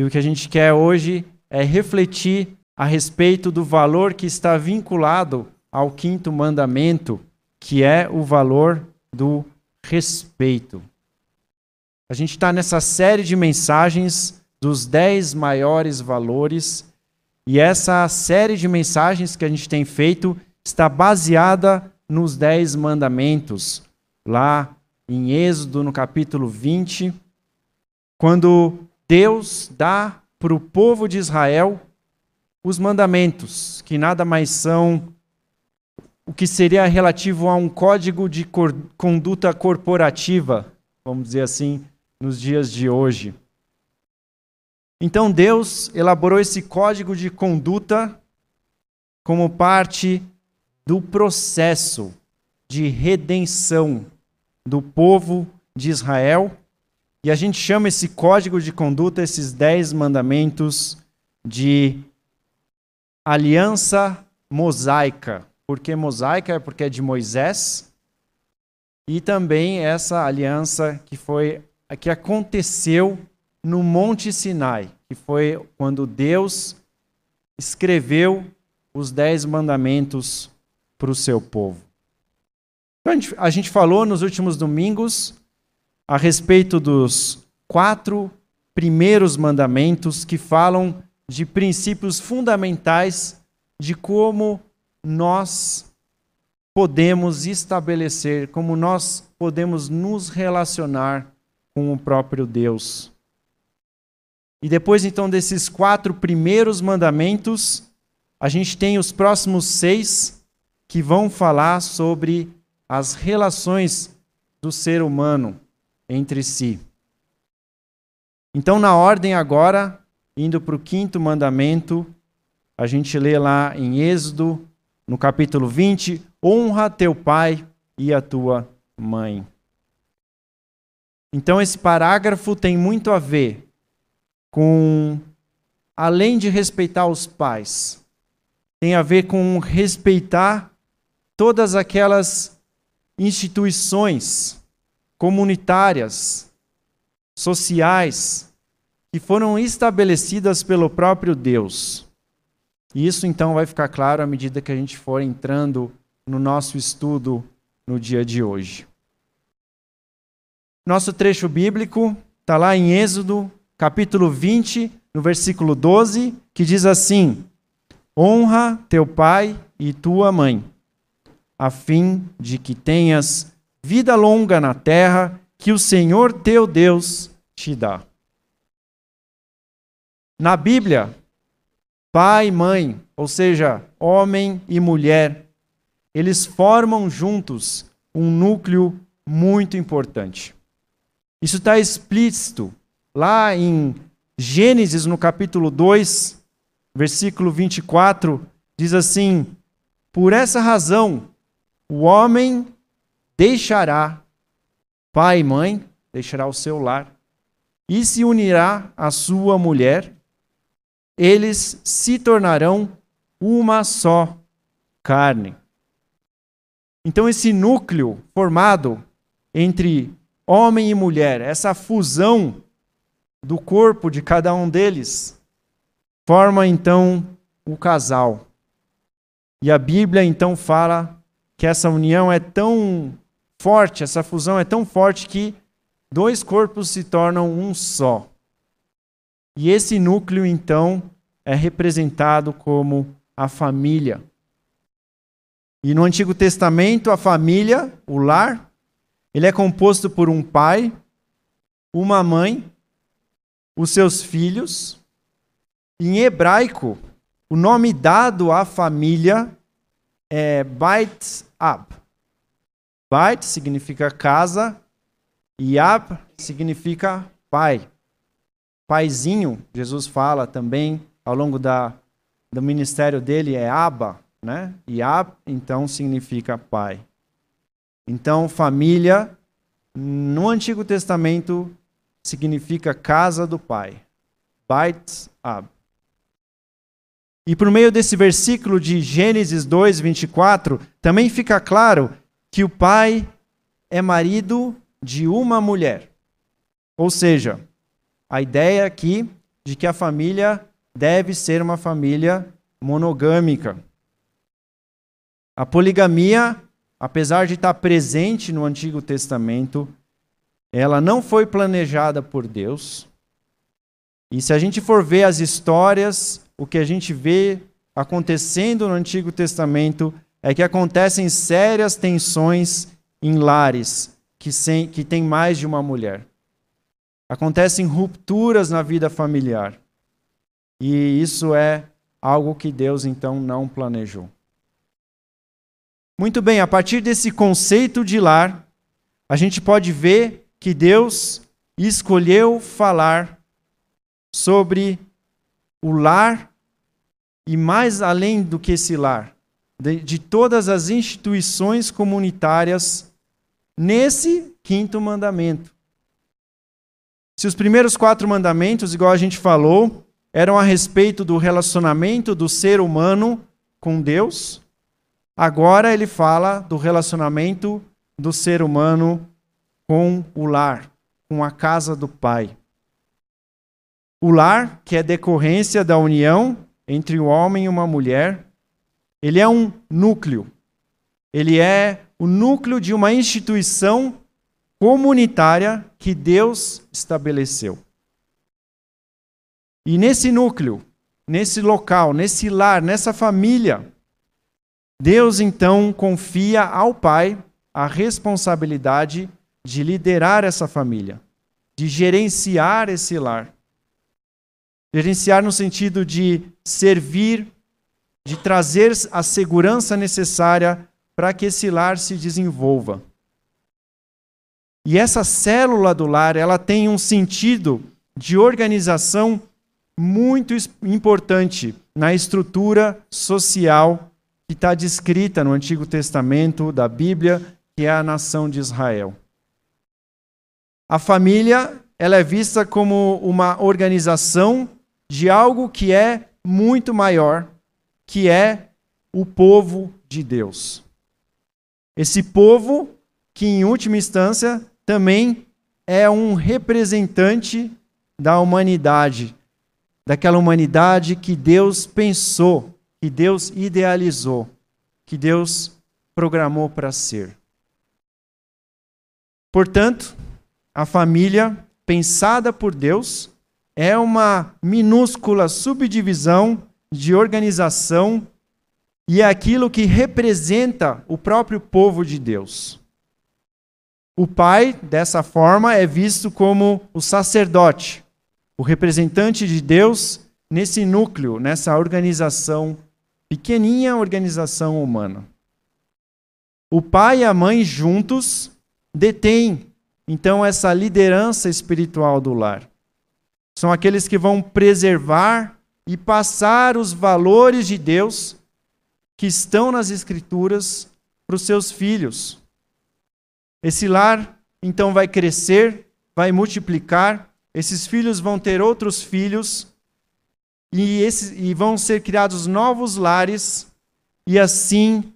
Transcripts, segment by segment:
E o que a gente quer hoje é refletir a respeito do valor que está vinculado ao quinto mandamento, que é o valor do respeito. A gente está nessa série de mensagens dos dez maiores valores, e essa série de mensagens que a gente tem feito está baseada nos dez mandamentos, lá em Êxodo, no capítulo 20, quando Deus dá para o povo de Israel os mandamentos, que nada mais são o que seria relativo a um código de cor conduta corporativa, vamos dizer assim, nos dias de hoje. Então Deus elaborou esse código de conduta como parte do processo de redenção do povo de Israel. E a gente chama esse código de conduta, esses dez mandamentos, de aliança mosaica. Por que mosaica? É porque é de Moisés. E também essa aliança que foi que aconteceu no Monte Sinai, que foi quando Deus escreveu os dez mandamentos para o seu povo. Então, a gente falou nos últimos domingos a respeito dos quatro primeiros mandamentos que falam de princípios fundamentais de como nós podemos estabelecer, como nós podemos nos relacionar com o próprio Deus. E depois, então, desses quatro primeiros mandamentos, a gente tem os próximos seis que vão falar sobre as relações do ser humano entre si. Então, na ordem agora, indo para o quinto mandamento, a gente lê lá em Êxodo, no capítulo 20: honra teu pai e a tua mãe. Então, esse parágrafo tem muito a ver com, além de respeitar os pais, tem a ver com respeitar todas aquelas instituições comunitárias, sociais, que foram estabelecidas pelo próprio Deus. E isso então vai ficar claro à medida que a gente for entrando no nosso estudo no dia de hoje. Nosso trecho bíblico está lá em Êxodo, capítulo 20, no versículo 12, que diz assim: Honra teu pai e tua mãe a fim de que tenhas vida longa na terra que o Senhor teu Deus te dá. Na Bíblia, pai e mãe, ou seja, homem e mulher, eles formam juntos um núcleo muito importante. Isso está explícito lá em Gênesis, no capítulo 2, versículo 24, diz assim: Por essa razão o homem deixará pai e mãe, deixará o seu lar e se unirá à sua mulher. Eles se tornarão uma só carne. Então, esse núcleo formado entre homem e mulher, essa fusão do corpo de cada um deles, forma então o casal. E a Bíblia então fala que essa união é tão forte, essa fusão é tão forte que dois corpos se tornam um só. E esse núcleo, então, é representado como a família. E no Antigo Testamento, a família, o lar, ele é composto por um pai, uma mãe, os seus filhos. Em hebraico, o nome dado à família é Beit Ab. Beit significa casa e Ab significa pai. Paizinho, Jesus fala também ao longo da, do ministério dele é Abba, né? E Ab então significa pai. Então família no Antigo Testamento significa casa do pai. Beit Ab. E por meio desse versículo de Gênesis 2, 24, também fica claro que o pai é marido de uma mulher. Ou seja, a ideia aqui de que a família deve ser uma família monogâmica. A poligamia, apesar de estar presente no Antigo Testamento, ela não foi planejada por Deus. E se a gente for ver as histórias, o que a gente vê acontecendo no Antigo Testamento é que acontecem sérias tensões em lares que, sem, que tem mais de uma mulher. Acontecem rupturas na vida familiar. E isso é algo que Deus então não planejou. Muito bem, a partir desse conceito de lar, a gente pode ver que Deus escolheu falar sobre o lar e mais além do que esse lar, de, de todas as instituições comunitárias nesse quinto mandamento. Se os primeiros quatro mandamentos, igual a gente falou, eram a respeito do relacionamento do ser humano com Deus, agora ele fala do relacionamento do ser humano com o lar, com a casa do Pai. O lar, que é decorrência da união entre o homem e uma mulher, ele é um núcleo. Ele é o núcleo de uma instituição comunitária que Deus estabeleceu. E nesse núcleo, nesse local, nesse lar, nessa família, Deus então confia ao pai a responsabilidade de liderar essa família, de gerenciar esse lar. Gerenciar no sentido de servir, de trazer a segurança necessária para que esse lar se desenvolva. E essa célula do lar, ela tem um sentido de organização muito importante na estrutura social que está descrita no Antigo Testamento da Bíblia, que é a nação de Israel. A família ela é vista como uma organização de algo que é muito maior, que é o povo de Deus. Esse povo, que em última instância também é um representante da humanidade, daquela humanidade que Deus pensou, que Deus idealizou, que Deus programou para ser. Portanto, a família pensada por Deus é uma minúscula subdivisão de organização e é aquilo que representa o próprio povo de Deus. O pai, dessa forma, é visto como o sacerdote, o representante de Deus nesse núcleo, nessa organização, pequeninha organização humana. O pai e a mãe juntos detêm, então, essa liderança espiritual do lar. São aqueles que vão preservar e passar os valores de Deus que estão nas Escrituras para os seus filhos. Esse lar, então, vai crescer, vai multiplicar, esses filhos vão ter outros filhos, e, e vão ser criados novos lares, e assim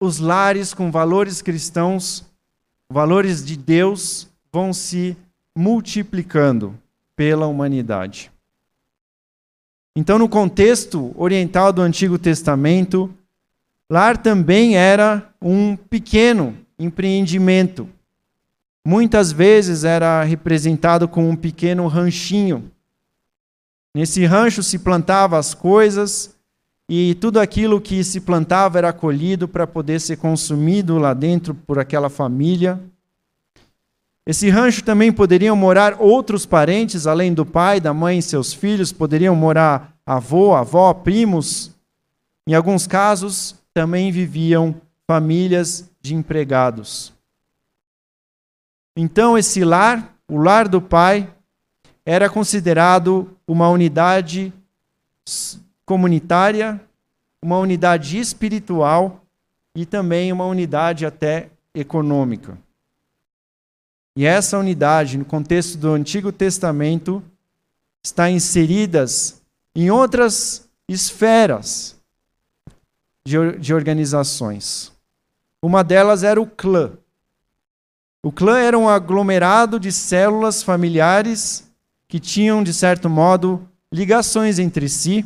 os lares com valores cristãos, valores de Deus, vão se multiplicando pela humanidade. Então, no contexto oriental do Antigo Testamento, lar também era um pequeno empreendimento. Muitas vezes era representado com um pequeno ranchinho. Nesse rancho se plantava as coisas e tudo aquilo que se plantava era colhido para poder ser consumido lá dentro por aquela família. Esse rancho também poderiam morar outros parentes, além do pai, da mãe e seus filhos, poderiam morar avô, avó, primos. Em alguns casos, também viviam famílias de empregados. Então, esse lar, o lar do pai, era considerado uma unidade comunitária, uma unidade espiritual e também uma unidade até econômica. E essa unidade, no contexto do Antigo Testamento, está inseridas em outras esferas de, de organizações. Uma delas era o clã. O clã era um aglomerado de células familiares que tinham, de certo modo, ligações entre si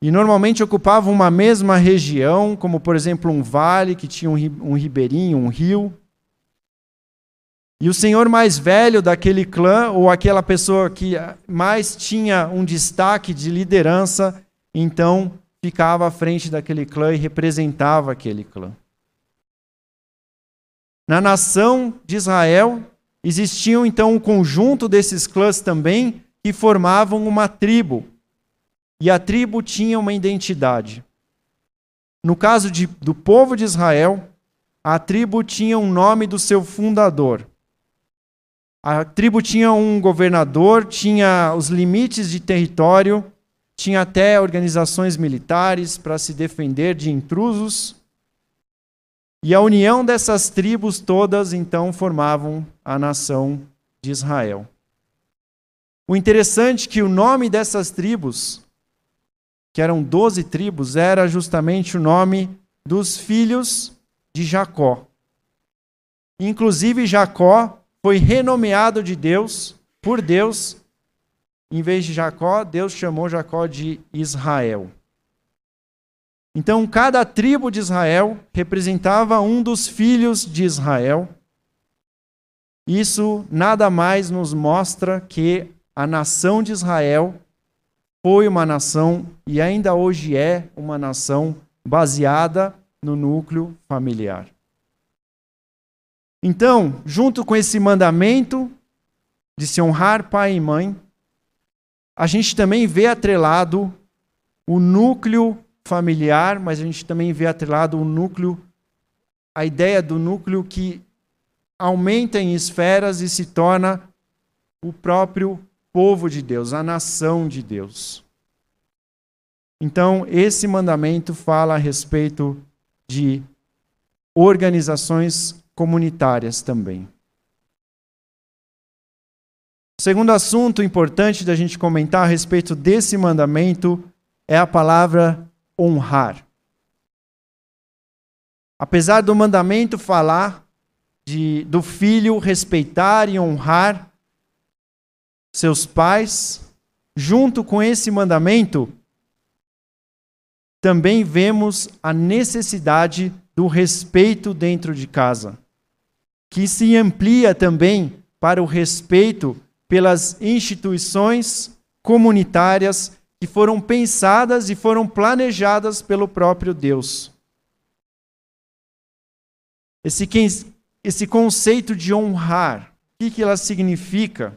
e normalmente ocupavam uma mesma região, como por exemplo um vale que tinha um ribeirinho, um rio. E o senhor mais velho daquele clã, ou aquela pessoa que mais tinha um destaque de liderança, então ficava à frente daquele clã e representava aquele clã. Na nação de Israel, existiam então um conjunto desses clãs também que formavam uma tribo. E a tribo tinha uma identidade. No caso de, do povo de Israel, a tribo tinha um nome do seu fundador. A tribo tinha um governador, tinha os limites de território, tinha até organizações militares para se defender de intrusos. E a união dessas tribos todas então formavam a nação de Israel. O interessante é que o nome dessas tribos, que eram doze tribos, era justamente o nome dos filhos de Jacó. Inclusive, Jacó foi renomeado de Deus, por Deus, em vez de Jacó, Deus chamou Jacó de Israel. Então, cada tribo de Israel representava um dos filhos de Israel. Isso nada mais nos mostra que a nação de Israel foi uma nação e ainda hoje é uma nação baseada no núcleo familiar. Então, junto com esse mandamento de se honrar pai e mãe, a gente também vê atrelado o núcleo familiar, mas a gente também vê atrelado o núcleo, a ideia do núcleo que aumenta em esferas e se torna o próprio povo de Deus, a nação de Deus. Então, esse mandamento fala a respeito de organizações comunitárias também. Segundo assunto importante da gente comentar a respeito desse mandamento é a palavra honrar. Apesar do mandamento falar de, do filho respeitar e honrar seus pais, junto com esse mandamento, também vemos a necessidade do respeito dentro de casa que se amplia também para o respeito pelas instituições comunitárias que foram pensadas e foram planejadas pelo próprio Deus. Esse, esse conceito de honrar, o que, que ela significa?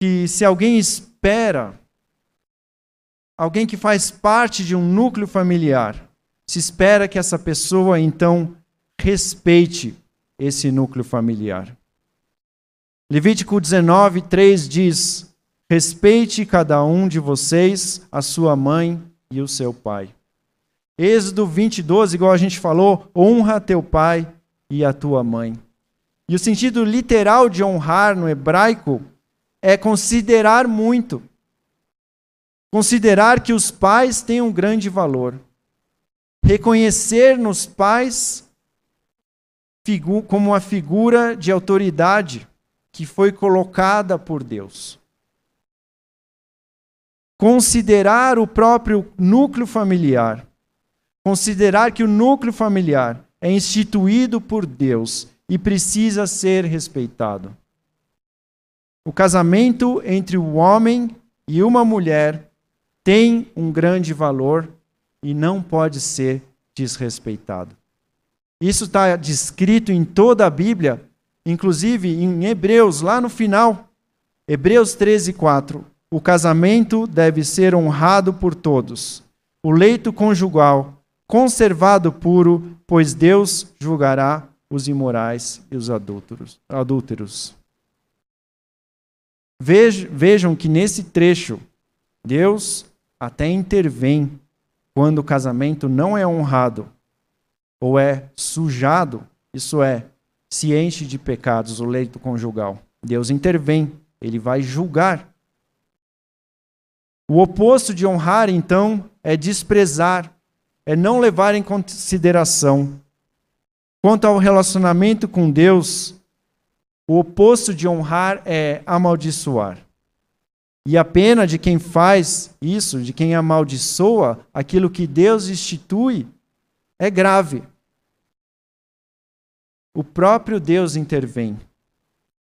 Que se alguém espera, alguém que faz parte de um núcleo familiar, se espera que essa pessoa então respeite esse núcleo familiar. Levítico 19, 3 diz: Respeite cada um de vocês a sua mãe e o seu pai. Êxodo 20, 12, igual a gente falou, honra teu pai e a tua mãe. E o sentido literal de honrar no hebraico é considerar muito. Considerar que os pais têm um grande valor. Reconhecer nos pais como uma figura de autoridade que foi colocada por Deus. Considerar o próprio núcleo familiar, considerar que o núcleo familiar é instituído por Deus e precisa ser respeitado. O casamento entre o homem e uma mulher tem um grande valor e não pode ser desrespeitado. Isso está descrito em toda a Bíblia, inclusive em Hebreus, lá no final. Hebreus 13, 4. O casamento deve ser honrado por todos. O leito conjugal conservado puro, pois Deus julgará os imorais e os adúlteros. adúlteros. Vejam que nesse trecho, Deus até intervém quando o casamento não é honrado ou é sujado, isso é, se enche de pecados o leito conjugal. Deus intervém, ele vai julgar. O oposto de honrar, então, é desprezar, é não levar em consideração. Quanto ao relacionamento com Deus, O oposto de honrar é amaldiçoar. E a pena de quem faz isso, de quem amaldiçoa aquilo que Deus institui, é grave. O próprio Deus intervém.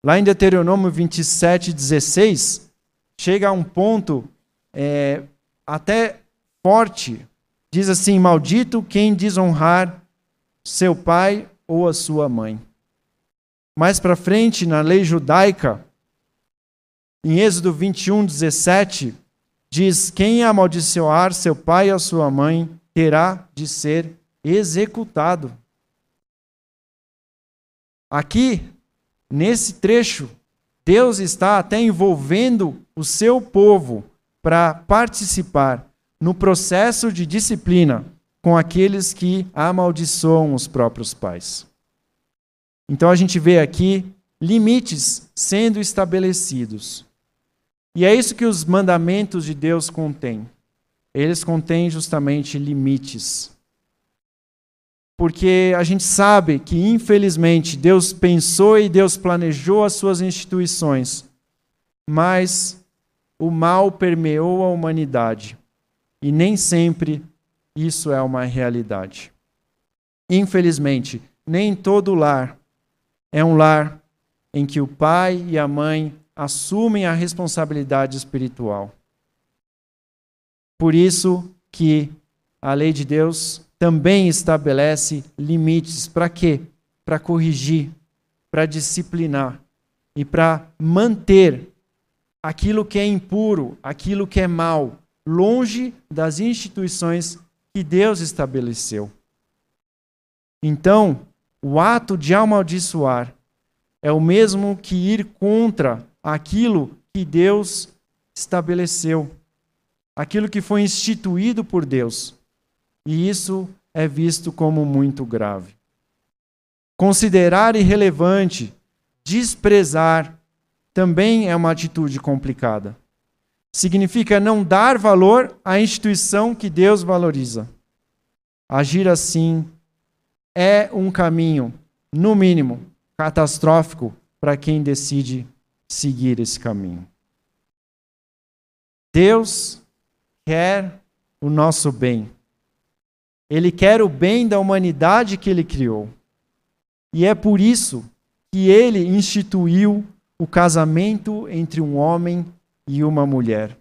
Lá em Deuteronômio 27, 16, chega a um ponto é, até forte. Diz assim: Maldito quem desonrar seu pai ou a sua mãe. Mais para frente, na lei judaica, em Êxodo 21, 17, diz: Quem amaldiçoar seu pai ou sua mãe terá de ser executado. Aqui, nesse trecho, Deus está até envolvendo o seu povo para participar no processo de disciplina com aqueles que amaldiçoam os próprios pais. Então a gente vê aqui limites sendo estabelecidos. E é isso que os mandamentos de Deus contêm. Eles contêm justamente limites. Porque a gente sabe que, infelizmente, Deus pensou e Deus planejou as suas instituições, mas o mal permeou a humanidade. E nem sempre isso é uma realidade. Infelizmente, nem todo lar é um lar em que o pai e a mãe assumem a responsabilidade espiritual. Por isso que a lei de Deus também estabelece limites para quê? Para corrigir, para disciplinar e para manter aquilo que é impuro, aquilo que é mal, longe das instituições que Deus estabeleceu. Então, o ato de amaldiçoar é o mesmo que ir contra aquilo que Deus estabeleceu, aquilo que foi instituído por Deus. E isso é visto como muito grave. Considerar irrelevante, desprezar, também é uma atitude complicada significa não dar valor à instituição que Deus valoriza. Agir assim é um caminho, no mínimo, catastrófico para quem decide seguir esse caminho. Deus quer o nosso bem. Ele quer o bem da humanidade que ele criou. E é por isso que ele instituiu o casamento entre um homem e uma mulher.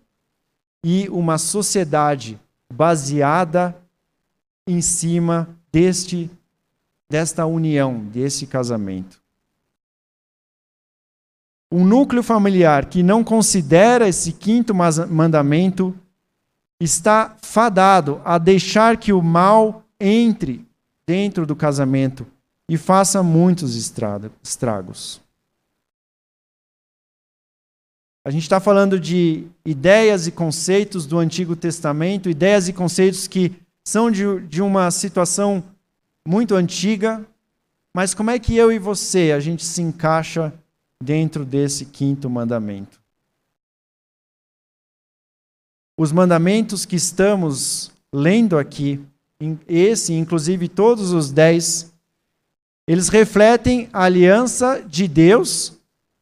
E uma sociedade baseada em cima deste desta união, desse casamento. Um núcleo familiar que não considera esse quinto mandamento está fadado a deixar que o mal entre dentro do casamento e faça muitos estragos. A gente está falando de ideias e conceitos do Antigo Testamento, ideias e conceitos que são de, de uma situação muito antiga, mas como é que eu e você a gente se encaixa dentro desse quinto mandamento? Os mandamentos que estamos lendo aqui, esse, inclusive todos os dez, eles refletem a aliança de Deus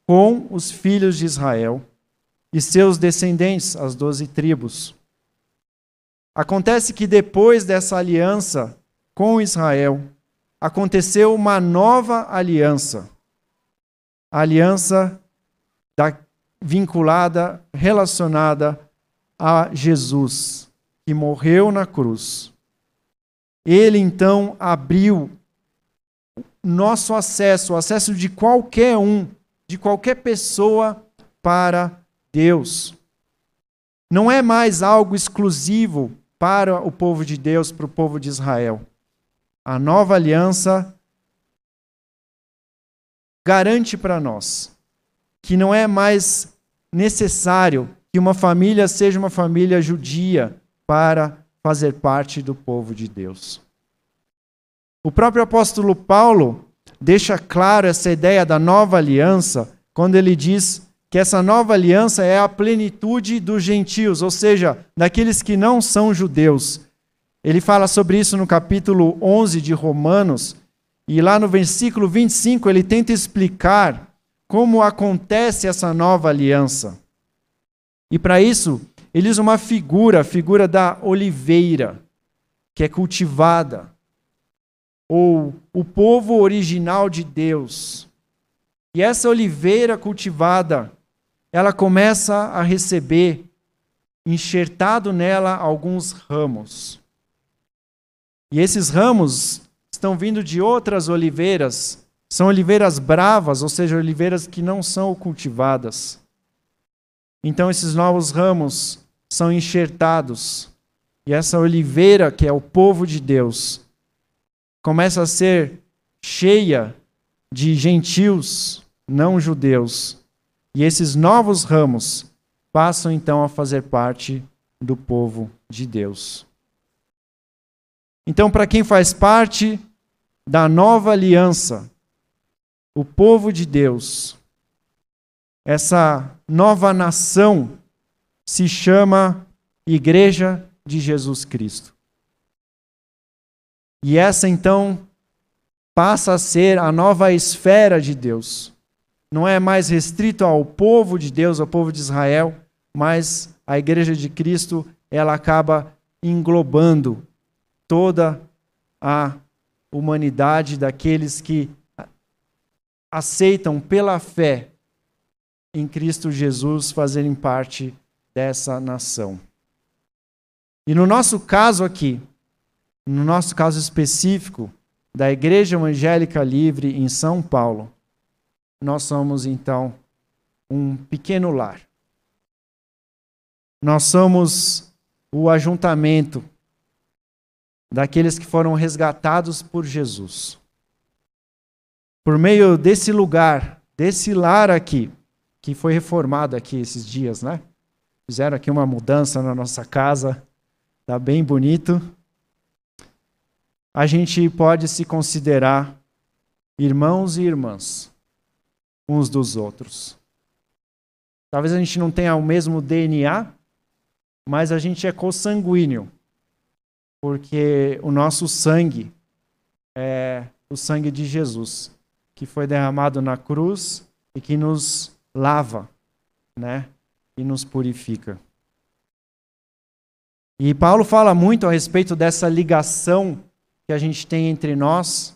com os filhos de Israel e seus descendentes, as doze tribos. Acontece que depois dessa aliança com Israel, aconteceu uma nova aliança. A aliança da, vinculada, relacionada a Jesus, que morreu na cruz. Ele então abriu nosso acesso, o acesso de qualquer um, de qualquer pessoa para Deus. Não é mais algo exclusivo para o povo de Deus, para o povo de Israel. A nova aliança garante para nós que não é mais necessário que uma família seja uma família judia para fazer parte do povo de Deus. O próprio apóstolo Paulo deixa claro essa ideia da nova aliança quando ele diz que essa nova aliança é a plenitude dos gentios, ou seja, daqueles que não são judeus. Ele fala sobre isso no capítulo 11 de Romanos, e lá no versículo 25 ele tenta explicar como acontece essa nova aliança. E para isso, ele usa uma figura, a figura da oliveira, que é cultivada, ou o povo original de Deus. E essa oliveira cultivada, ela começa a receber, enxertado nela, alguns ramos. E esses ramos estão vindo de outras oliveiras, são oliveiras bravas, ou seja, oliveiras que não são cultivadas. Então esses novos ramos são enxertados. E essa oliveira, que é o povo de Deus, começa a ser cheia de gentios, não judeus. E esses novos ramos passam então a fazer parte do povo de Deus. Então, para quem faz parte da nova aliança, o povo de Deus, essa nova nação se chama Igreja de Jesus Cristo. E essa então passa a ser a nova esfera de Deus. Não é mais restrito ao povo de Deus, ao povo de Israel, mas a igreja de Cristo, ela acaba englobando toda a humanidade daqueles que aceitam pela fé em Cristo Jesus fazerem parte dessa nação. E no nosso caso aqui, no nosso caso específico, da Igreja Evangélica Livre em São Paulo, nós somos então um pequeno lar. Nós somos o ajuntamento daqueles que foram resgatados por Jesus. Por meio desse lugar, desse lar aqui, que foi reformado aqui esses dias, né? Fizeram aqui uma mudança na nossa casa, tá bem bonito a gente pode se considerar irmãos e irmãs uns dos outros. Talvez a gente não tenha o mesmo DNA, mas a gente é consanguíneo, porque o nosso sangue é o sangue de Jesus, que foi derramado na cruz e que nos lava, né? E nos purifica. E Paulo fala muito a respeito dessa ligação que a gente tem entre nós.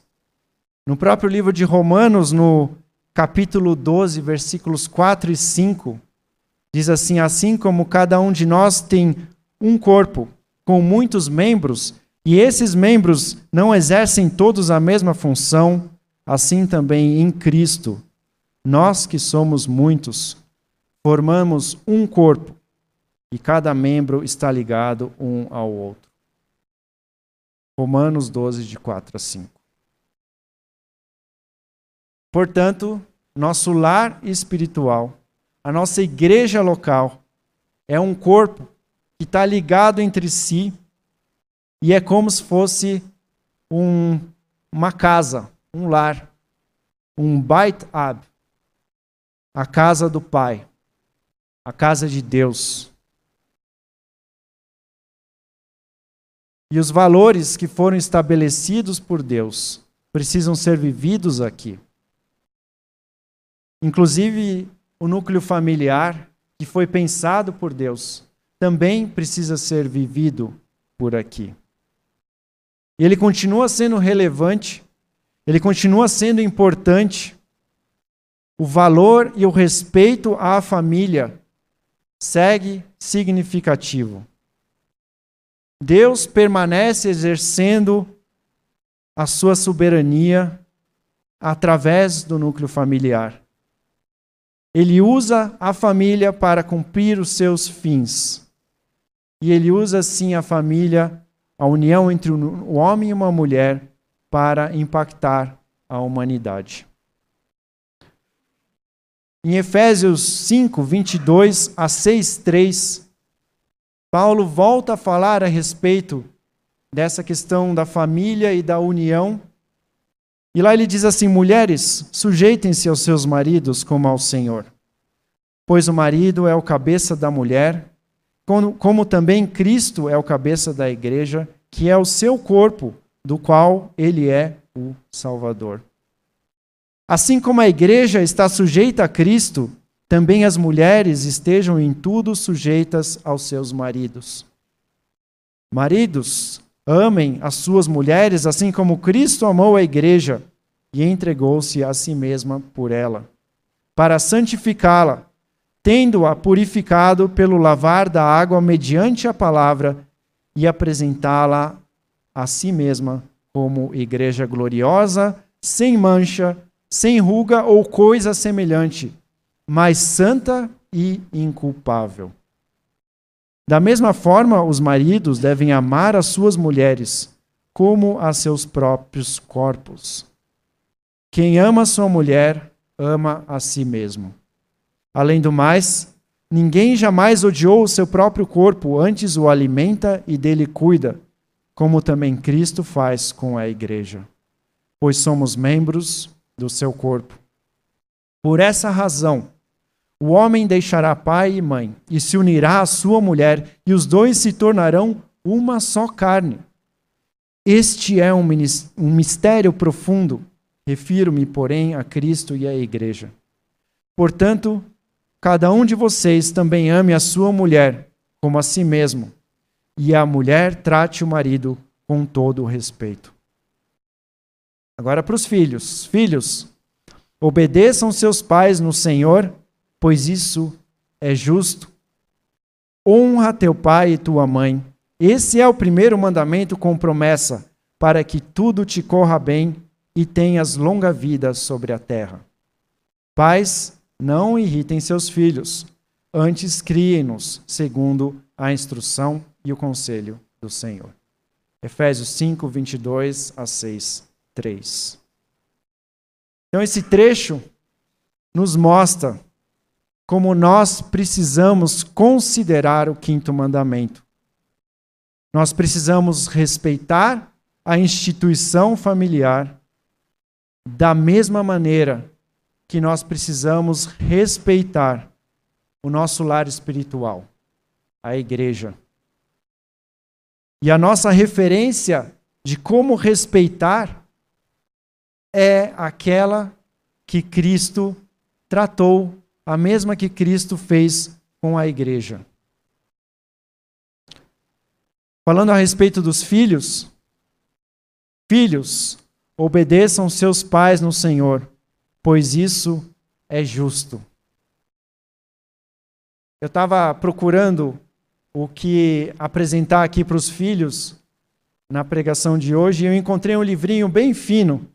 No próprio livro de Romanos, no capítulo 12, versículos 4 e 5, diz assim: Assim como cada um de nós tem um corpo com muitos membros, e esses membros não exercem todos a mesma função, assim também em Cristo, nós que somos muitos, formamos um corpo, e cada membro está ligado um ao outro. Romanos 12, de 4 a 5. Portanto, nosso lar espiritual, a nossa igreja local, é um corpo que está ligado entre si e é como se fosse um, uma casa, um lar, um Bait Ab, a casa do Pai, a casa de Deus. E os valores que foram estabelecidos por Deus precisam ser vividos aqui. Inclusive, o núcleo familiar, que foi pensado por Deus, também precisa ser vivido por aqui. E ele continua sendo relevante, ele continua sendo importante. O valor e o respeito à família segue significativo. Deus permanece exercendo a sua soberania através do núcleo familiar. Ele usa a família para cumprir os seus fins. E ele usa sim a família, a união entre o homem e uma mulher, para impactar a humanidade. Em Efésios 5, 22 a 6, 3, Paulo volta a falar a respeito dessa questão da família e da união. E lá ele diz assim: Mulheres, sujeitem-se aos seus maridos como ao Senhor. Pois o marido é o cabeça da mulher, como, como também Cristo é o cabeça da igreja, que é o seu corpo, do qual ele é o Salvador. Assim como a igreja está sujeita a Cristo, também as mulheres estejam em tudo sujeitas aos seus maridos. Maridos, amem as suas mulheres assim como Cristo amou a igreja e entregou-se a si mesma por ela, para santificá-la, tendo-a purificado pelo lavar da água mediante a palavra e apresentá-la a si mesma como igreja gloriosa, sem mancha, sem ruga ou coisa semelhante, mas santa e inculpável. Da mesma forma, os maridos devem amar as suas mulheres como a seus próprios corpos. Quem ama sua mulher, ama a si mesmo. Além do mais, ninguém jamais odiou o seu próprio corpo, antes o alimenta e dele cuida, como também Cristo faz com a igreja, pois somos membros do seu corpo. Por essa razão, o homem deixará pai e mãe e se unirá à sua mulher, e os dois se tornarão uma só carne. Este é um mistério profundo. Refiro-me, porém, a Cristo e à Igreja. Portanto, cada um de vocês também ame a sua mulher como a si mesmo, e a mulher trate o marido com todo o respeito. Agora para os filhos. Filhos, obedeçam seus pais no Senhor, pois isso é justo. Honra teu pai e tua mãe. Esse é o primeiro mandamento com promessa, para que tudo te corra bem e tenhas longa vida sobre a terra. Pais, não irritem seus filhos, antes criem-nos segundo a instrução e o conselho do Senhor. Efésios 5, 22 a 6, 3. Então, esse trecho nos mostra como nós precisamos considerar o quinto mandamento. Nós precisamos respeitar a instituição familiar da mesma maneira que nós precisamos respeitar o nosso lar espiritual, a igreja. E a nossa referência de como respeitar é aquela que Cristo tratou, a mesma que Cristo fez com a igreja. Falando a respeito dos filhos, filhos, Obedeçam seus pais no Senhor, pois isso é justo. Eu estava procurando o que apresentar aqui para os filhos na pregação de hoje e eu encontrei um livrinho bem fino,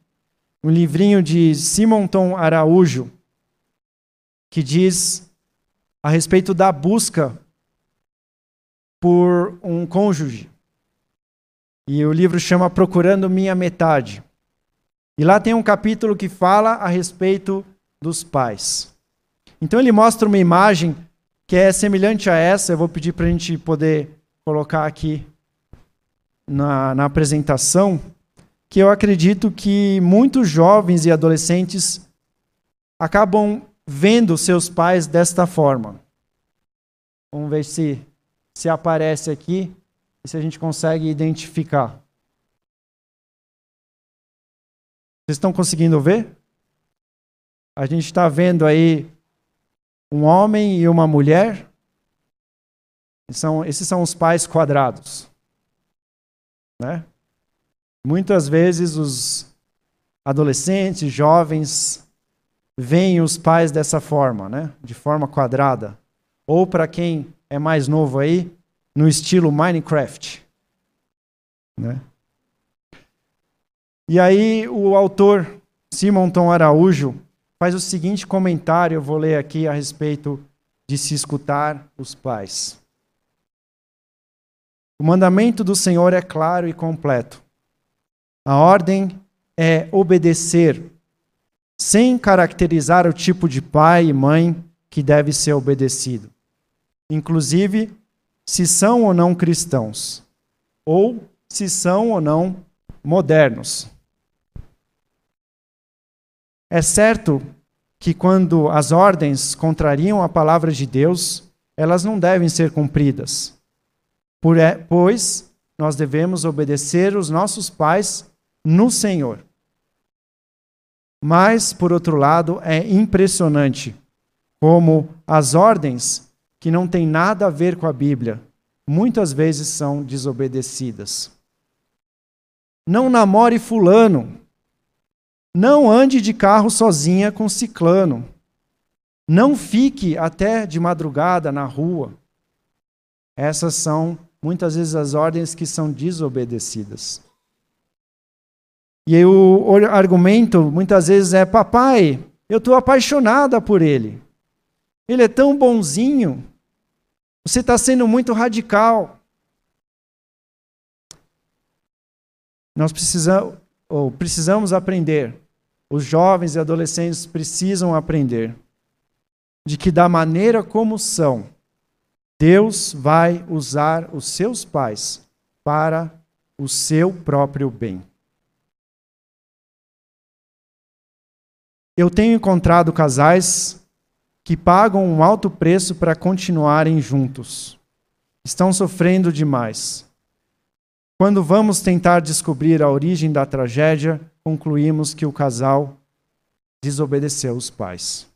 um livrinho de Simonton Araújo, que diz a respeito da busca por um cônjuge. E o livro chama Procurando Minha Metade. E lá tem um capítulo que fala a respeito dos pais. Então ele mostra uma imagem que é semelhante a essa, eu vou pedir para a gente poder colocar aqui na, na apresentação, que eu acredito que muitos jovens e adolescentes acabam vendo seus pais desta forma. Vamos ver se, se aparece aqui e se a gente consegue identificar. Vocês estão conseguindo ver? A gente está vendo aí um homem e uma mulher. São, esses são os pais quadrados. Né? Muitas vezes os adolescentes, jovens, veem os pais dessa forma, né? de forma quadrada. Ou para quem é mais novo aí, no estilo Minecraft. Né? E aí o autor Simonton Araújo faz o seguinte comentário, eu vou ler aqui a respeito de se escutar os pais. O mandamento do Senhor é claro e completo. A ordem é obedecer, sem caracterizar o tipo de pai e mãe que deve ser obedecido, inclusive se são ou não cristãos, ou se são ou não modernos. É certo que quando as ordens contrariam a palavra de Deus, elas não devem ser cumpridas. É, pois nós devemos obedecer os nossos pais no Senhor. Mas, por outro lado, é impressionante como as ordens que não têm nada a ver com a Bíblia muitas vezes são desobedecidas. Não namore fulano. Não ande de carro sozinha com ciclano. Não fique até de madrugada na rua. Essas são muitas vezes as ordens que são desobedecidas. E o argumento muitas vezes é: papai, eu estou apaixonada por ele. Ele é tão bonzinho. Você está sendo muito radical. Nós precisamos, ou precisamos aprender, os jovens e adolescentes precisam aprender de que, da maneira como são, Deus vai usar os seus pais para o seu próprio bem. Eu tenho encontrado casais que pagam um alto preço para continuarem juntos. Estão sofrendo demais. Quando vamos tentar descobrir a origem da tragédia, concluímos que o casal desobedeceu os pais.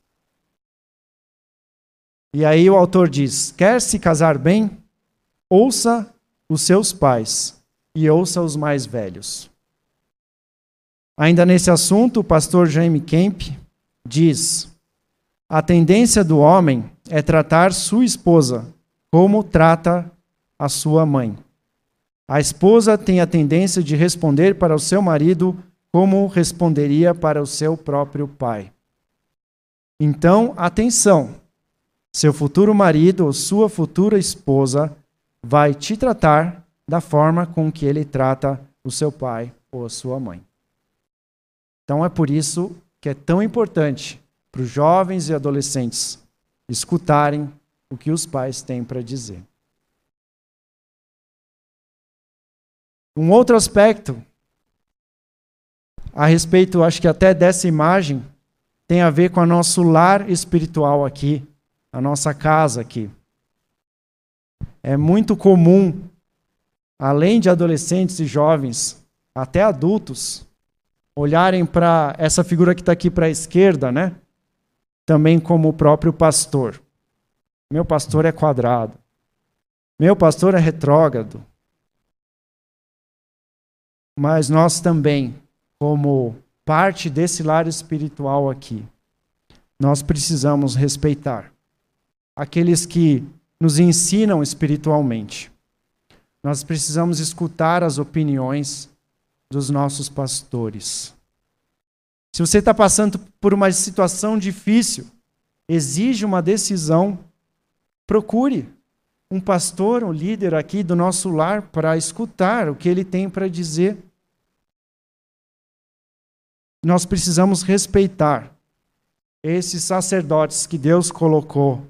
E aí o autor diz: quer se casar bem? Ouça os seus pais e ouça os mais velhos. Ainda nesse assunto, o pastor Jaime Kemp diz: a tendência do homem é tratar sua esposa como trata a sua mãe. A esposa tem a tendência de responder para o seu marido como responderia para o seu próprio pai. Então, atenção! Seu futuro marido ou sua futura esposa vai te tratar da forma com que ele trata o seu pai ou a sua mãe. Então é por isso que é tão importante para os jovens e adolescentes escutarem o que os pais têm para dizer. Um outro aspecto a respeito, acho que até dessa imagem, tem a ver com o nosso lar espiritual aqui, a nossa casa aqui. É muito comum, além de adolescentes e jovens, até adultos, olharem para essa figura que está aqui para a esquerda, né? Também como o próprio pastor. Meu pastor é quadrado. Meu pastor é retrógrado. Mas nós também como parte desse lar espiritual aqui, nós precisamos respeitar aqueles que nos ensinam espiritualmente. Nós precisamos escutar as opiniões dos nossos pastores. Se você está passando por uma situação difícil, exige uma decisão, procure um pastor, um líder aqui do nosso lar para escutar o que ele tem para dizer nós precisamos respeitar esses sacerdotes que Deus colocou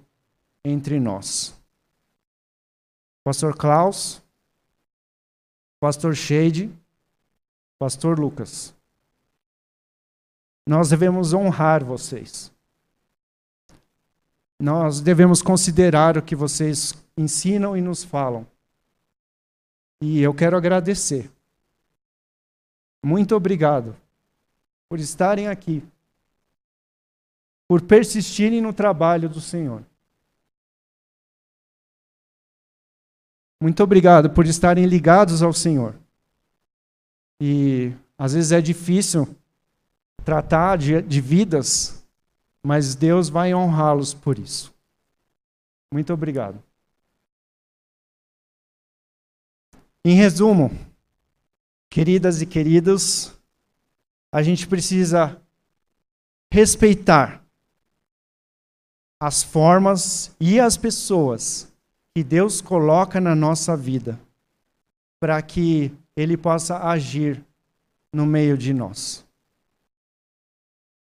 entre nós. Pastor Klaus, Pastor Shade, Pastor Lucas. Nós devemos honrar vocês. Nós devemos considerar o que vocês ensinam e nos falam. E eu quero agradecer. Muito obrigado por estarem aqui, por persistirem no trabalho do Senhor. Muito obrigado por estarem ligados ao Senhor. E às vezes é difícil tratar de, de vidas, mas Deus vai honrá-los por isso. Muito obrigado. Em resumo, queridas e queridos, a gente precisa respeitar as formas e as pessoas que Deus coloca na nossa vida para que Ele possa agir no meio de nós.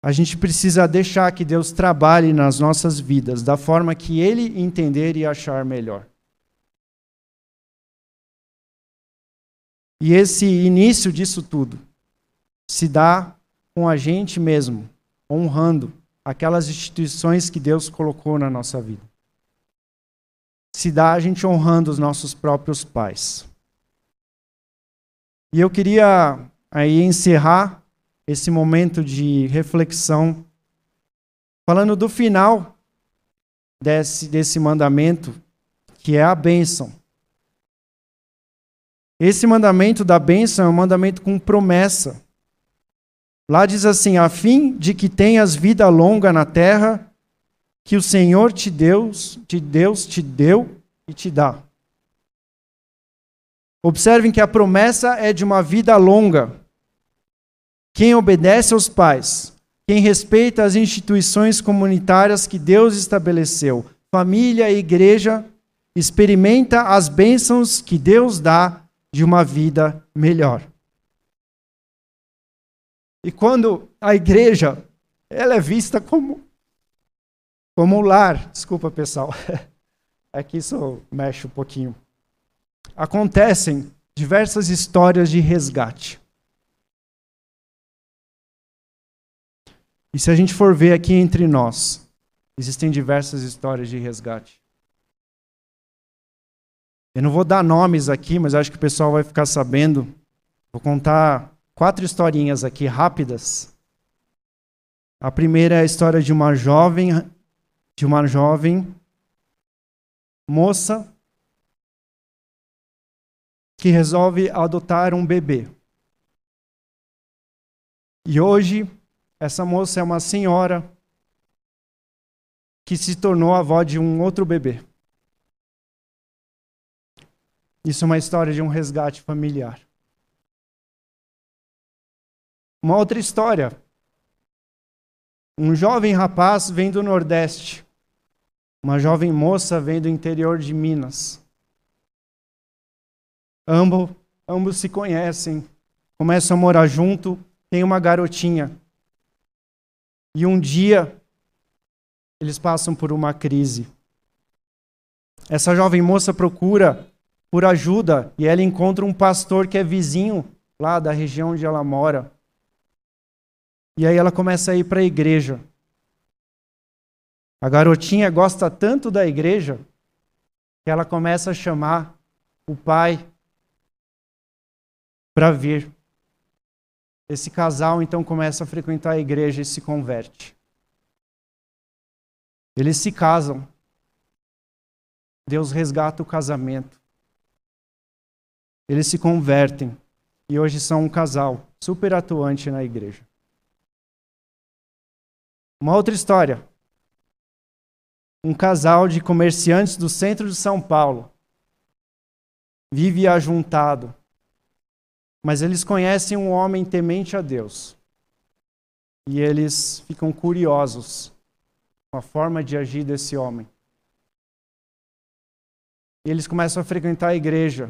A gente precisa deixar que Deus trabalhe nas nossas vidas da forma que Ele entender e achar melhor. E esse início disso tudo se dá com a gente mesmo, honrando aquelas instituições que Deus colocou na nossa vida. Se dá a gente honrando os nossos próprios pais. E eu queria aí encerrar esse momento de reflexão, falando do final desse, desse mandamento, que é a bênção. Esse mandamento da bênção é um mandamento com promessa. Lá diz assim: a fim de que tenhas vida longa na terra, que o Senhor te Deus, te Deus te deu e te dá. Observem que a promessa é de uma vida longa. Quem obedece aos pais, quem respeita as instituições comunitárias que Deus estabeleceu, família e igreja, experimenta as bênçãos que Deus dá de uma vida melhor. E quando a igreja ela é vista como como lar, desculpa pessoal, é que isso mexe um pouquinho. Acontecem diversas histórias de resgate. E se a gente for ver aqui entre nós, existem diversas histórias de resgate. Eu não vou dar nomes aqui, mas acho que o pessoal vai ficar sabendo. Vou contar quatro historinhas aqui rápidas. A primeira é a história de uma jovem, de uma jovem moça que resolve adotar um bebê. E hoje essa moça é uma senhora que se tornou avó de um outro bebê. Isso é uma história de um resgate familiar. Uma outra história. Um jovem rapaz vem do Nordeste. Uma jovem moça vem do interior de Minas. Ambos, ambos se conhecem, começam a morar junto, tem uma garotinha. E um dia eles passam por uma crise. Essa jovem moça procura por ajuda e ela encontra um pastor que é vizinho lá da região onde ela mora. E aí ela começa a ir para a igreja. A garotinha gosta tanto da igreja que ela começa a chamar o pai para vir. Esse casal então começa a frequentar a igreja e se converte. Eles se casam. Deus resgata o casamento. Eles se convertem e hoje são um casal super atuante na igreja. Uma outra história. Um casal de comerciantes do centro de São Paulo vive ajuntado mas eles conhecem um homem temente a Deus. E eles ficam curiosos com a forma de agir desse homem. E eles começam a frequentar a igreja.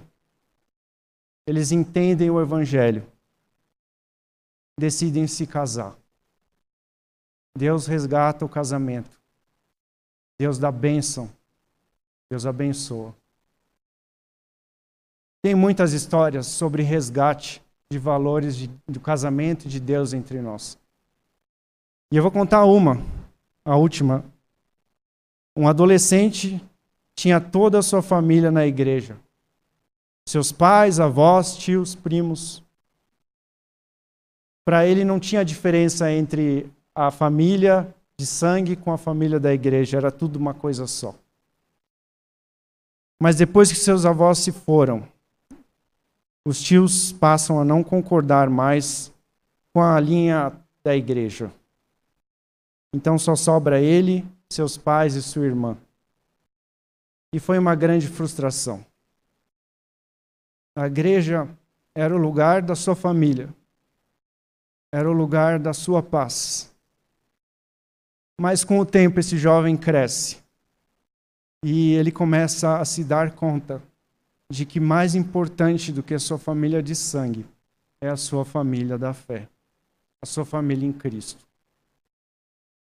Eles entendem o evangelho. Decidem se casar. Deus resgata o casamento. Deus dá bênção. Deus abençoa. Tem muitas histórias sobre resgate de valores de, do casamento de Deus entre nós. E eu vou contar uma, a última. Um adolescente tinha toda a sua família na igreja. Seus pais, avós, tios, primos. Para ele não tinha diferença entre a família de sangue com a família da igreja, era tudo uma coisa só. Mas depois que seus avós se foram, os tios passam a não concordar mais com a linha da igreja. Então só sobra ele, seus pais e sua irmã. E foi uma grande frustração. A igreja era o lugar da sua família, era o lugar da sua paz. Mas com o tempo esse jovem cresce e ele começa a se dar conta de que mais importante do que a sua família de sangue é a sua família da fé, a sua família em Cristo.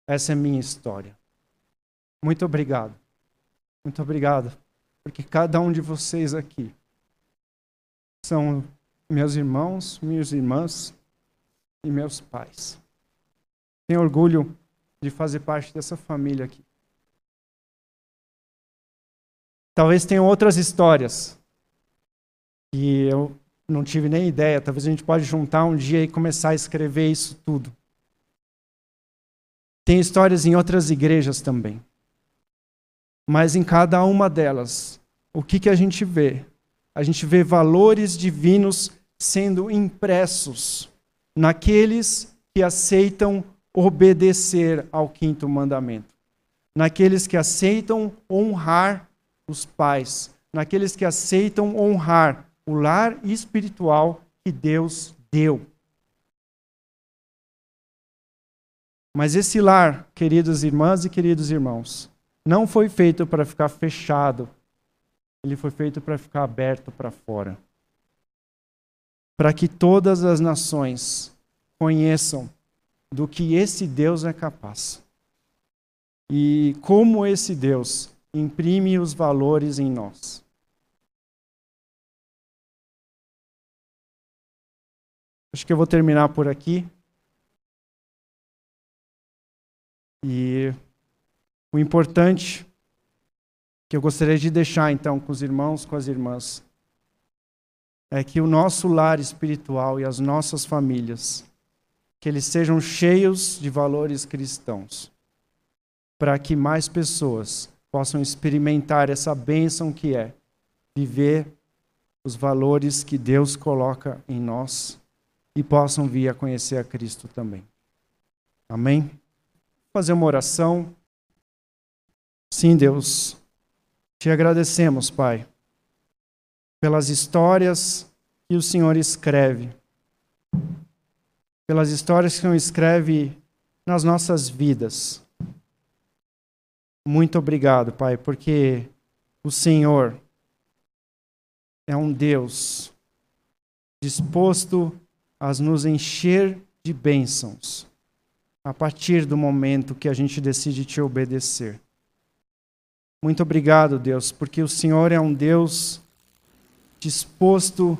Essa é minha história. Muito obrigado. Muito obrigado, porque cada um de vocês aqui são meus irmãos, minhas irmãs e meus pais. Tenho orgulho de fazer parte dessa família aqui. Talvez tenham outras histórias e eu não tive nem ideia. Talvez a gente pode juntar um dia e começar a escrever isso tudo. Tem histórias em outras igrejas também. Mas em cada uma delas, o que, que a gente vê? A gente vê valores divinos sendo impressos naqueles que aceitam obedecer ao quinto mandamento, naqueles que aceitam honrar os pais, naqueles que aceitam honrar o lar espiritual que Deus deu. Mas esse lar, queridas irmãs e queridos irmãos, não foi feito para ficar fechado, ele foi feito para ficar aberto para fora. Para que todas as nações conheçam do que esse Deus é capaz. E como esse Deus imprime os valores em nós. Acho que eu vou terminar por aqui. E o importante que eu gostaria de deixar então com os irmãos, com as irmãs, é que o nosso lar espiritual e as nossas famílias que eles sejam cheios de valores cristãos, para que mais pessoas possam experimentar essa bênção que é viver os valores que Deus coloca em nós e possam vir a conhecer a Cristo também. Amém? Vou fazer uma oração. Sim, Deus, te agradecemos, Pai, pelas histórias que o Senhor escreve pelas histórias que o Senhor escreve nas nossas vidas. Muito obrigado, Pai, porque o Senhor é um Deus disposto a nos encher de bênçãos a partir do momento que a gente decide te obedecer. Muito obrigado, Deus, porque o Senhor é um Deus disposto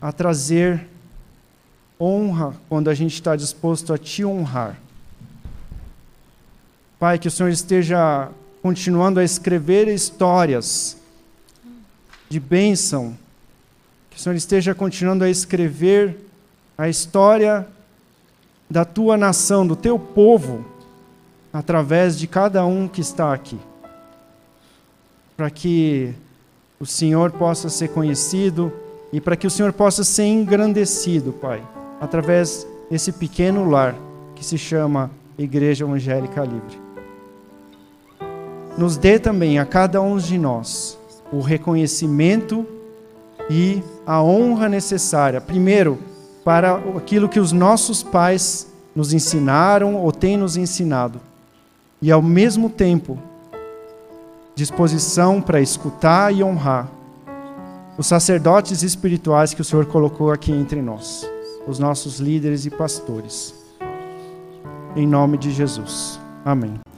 a trazer honra quando a gente está disposto a te honrar. Pai, que o Senhor esteja continuando a escrever histórias de bênção, que o Senhor esteja continuando a escrever a história da tua nação, do teu povo, através de cada um que está aqui, para que o Senhor possa ser conhecido e para que o Senhor possa ser engrandecido, Pai através desse pequeno lar que se chama Igreja Evangélica Livre. Nos dê também a cada um de nós o reconhecimento e a honra necessária, primeiro, para aquilo que os nossos pais nos ensinaram ou têm nos ensinado, e ao mesmo tempo, disposição para escutar e honrar os sacerdotes espirituais que o Senhor colocou aqui entre nós os nossos líderes e pastores. Em nome de Jesus. Amém.